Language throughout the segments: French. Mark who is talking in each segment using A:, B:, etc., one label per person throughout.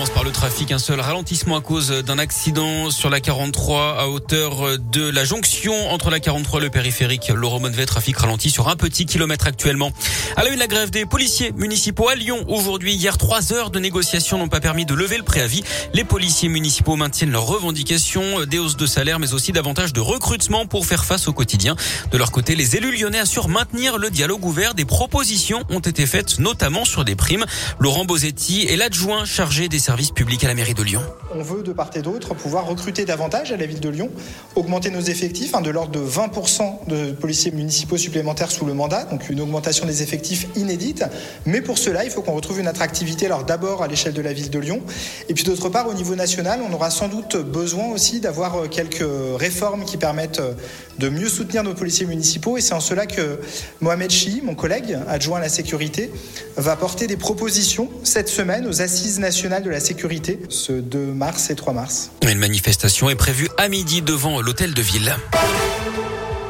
A: Commence par le trafic. Un seul ralentissement à cause d'un accident sur la 43 à hauteur de la jonction entre la 43 et le périphérique. Laurent Monnevet, trafic ralenti sur un petit kilomètre actuellement. À la une, la grève des policiers municipaux à Lyon. Aujourd'hui, hier, trois heures de négociations n'ont pas permis de lever le préavis. Les policiers municipaux maintiennent leurs revendications, des hausses de salaire, mais aussi davantage de recrutement pour faire face au quotidien. De leur côté, les élus lyonnais assurent maintenir le dialogue ouvert. Des propositions ont été faites, notamment sur des primes. Laurent Bosetti est l'adjoint chargé des services publics à la mairie de Lyon.
B: On veut de part et d'autre pouvoir recruter davantage à la ville de Lyon, augmenter nos effectifs hein, de l'ordre de 20% de policiers municipaux supplémentaires sous le mandat, donc une augmentation des effectifs inédite. Mais pour cela, il faut qu'on retrouve une attractivité, alors d'abord à l'échelle de la ville de Lyon, et puis d'autre part au niveau national, on aura sans doute besoin aussi d'avoir euh, quelques réformes qui permettent euh, de mieux soutenir nos policiers municipaux, et c'est en cela que Mohamed Chi, mon collègue adjoint à la sécurité, va porter des propositions cette semaine aux assises nationales de la sécurité ce 2 mars et 3 mars.
A: Une manifestation est prévue à midi devant l'hôtel de ville.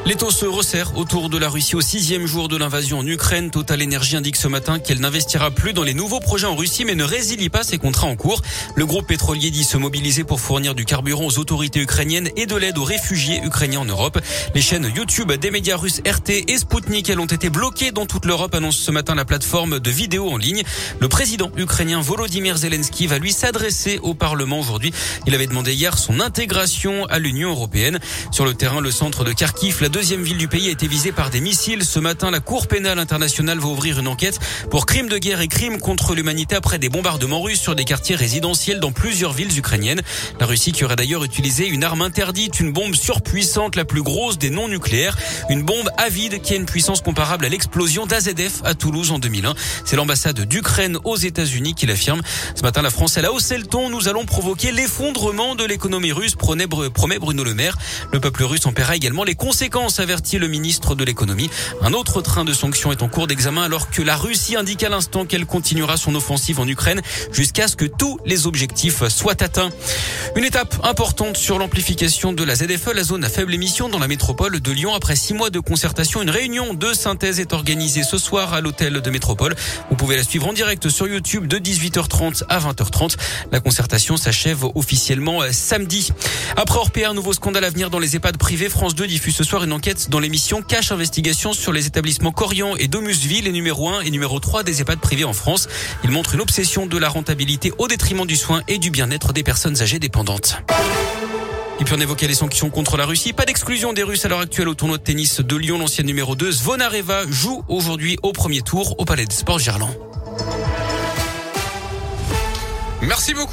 A: L'étau se resserre autour de la Russie au sixième jour de l'invasion en Ukraine. Total Energy indique ce matin qu'elle n'investira plus dans les nouveaux projets en Russie, mais ne résilie pas ses contrats en cours. Le groupe pétrolier dit se mobiliser pour fournir du carburant aux autorités ukrainiennes et de l'aide aux réfugiés ukrainiens en Europe. Les chaînes YouTube des médias russes RT et Sputnik, elles ont été bloquées dans toute l'Europe, annonce ce matin la plateforme de vidéos en ligne. Le président ukrainien Volodymyr Zelensky va lui s'adresser au Parlement aujourd'hui. Il avait demandé hier son intégration à l'Union européenne. Sur le terrain, le centre de Kharkiv, deuxième ville du pays a été visée par des missiles. Ce matin, la Cour pénale internationale va ouvrir une enquête pour crimes de guerre et crimes contre l'humanité après des bombardements russes sur des quartiers résidentiels dans plusieurs villes ukrainiennes. La Russie qui aurait d'ailleurs utilisé une arme interdite, une bombe surpuissante, la plus grosse des non nucléaires, une bombe avide qui a une puissance comparable à l'explosion d'AZF à Toulouse en 2001. C'est l'ambassade d'Ukraine aux États-Unis qui l'affirme. Ce matin, la France elle a haussé le ton. Nous allons provoquer l'effondrement de l'économie russe, promet Bruno Le Maire. Le peuple russe en paiera également les conséquences avertit le ministre de l'économie. Un autre train de sanctions est en cours d'examen alors que la Russie indique à l'instant qu'elle continuera son offensive en Ukraine jusqu'à ce que tous les objectifs soient atteints. Une étape importante sur l'amplification de la ZFE, la zone à faible émission dans la métropole de Lyon. Après six mois de concertation, une réunion de synthèse est organisée ce soir à l'hôtel de métropole. Vous pouvez la suivre en direct sur YouTube de 18h30 à 20h30. La concertation s'achève officiellement samedi. Après Orpea, un nouveau scandale à venir dans les EHPAD privés. France 2 diffuse ce soir enquête dans l'émission Cache Investigation sur les établissements Corian et Domusville, les numéro 1 et numéro 3 des EHPAD privés en France. Il montre une obsession de la rentabilité au détriment du soin et du bien-être des personnes âgées dépendantes. Et puis on évoquait les sanctions contre la Russie. Pas d'exclusion des Russes à l'heure actuelle au tournoi de tennis de Lyon. L'ancienne numéro 2, Zvonareva, joue aujourd'hui au premier tour au Palais des Sports Gerland.
C: Merci beaucoup.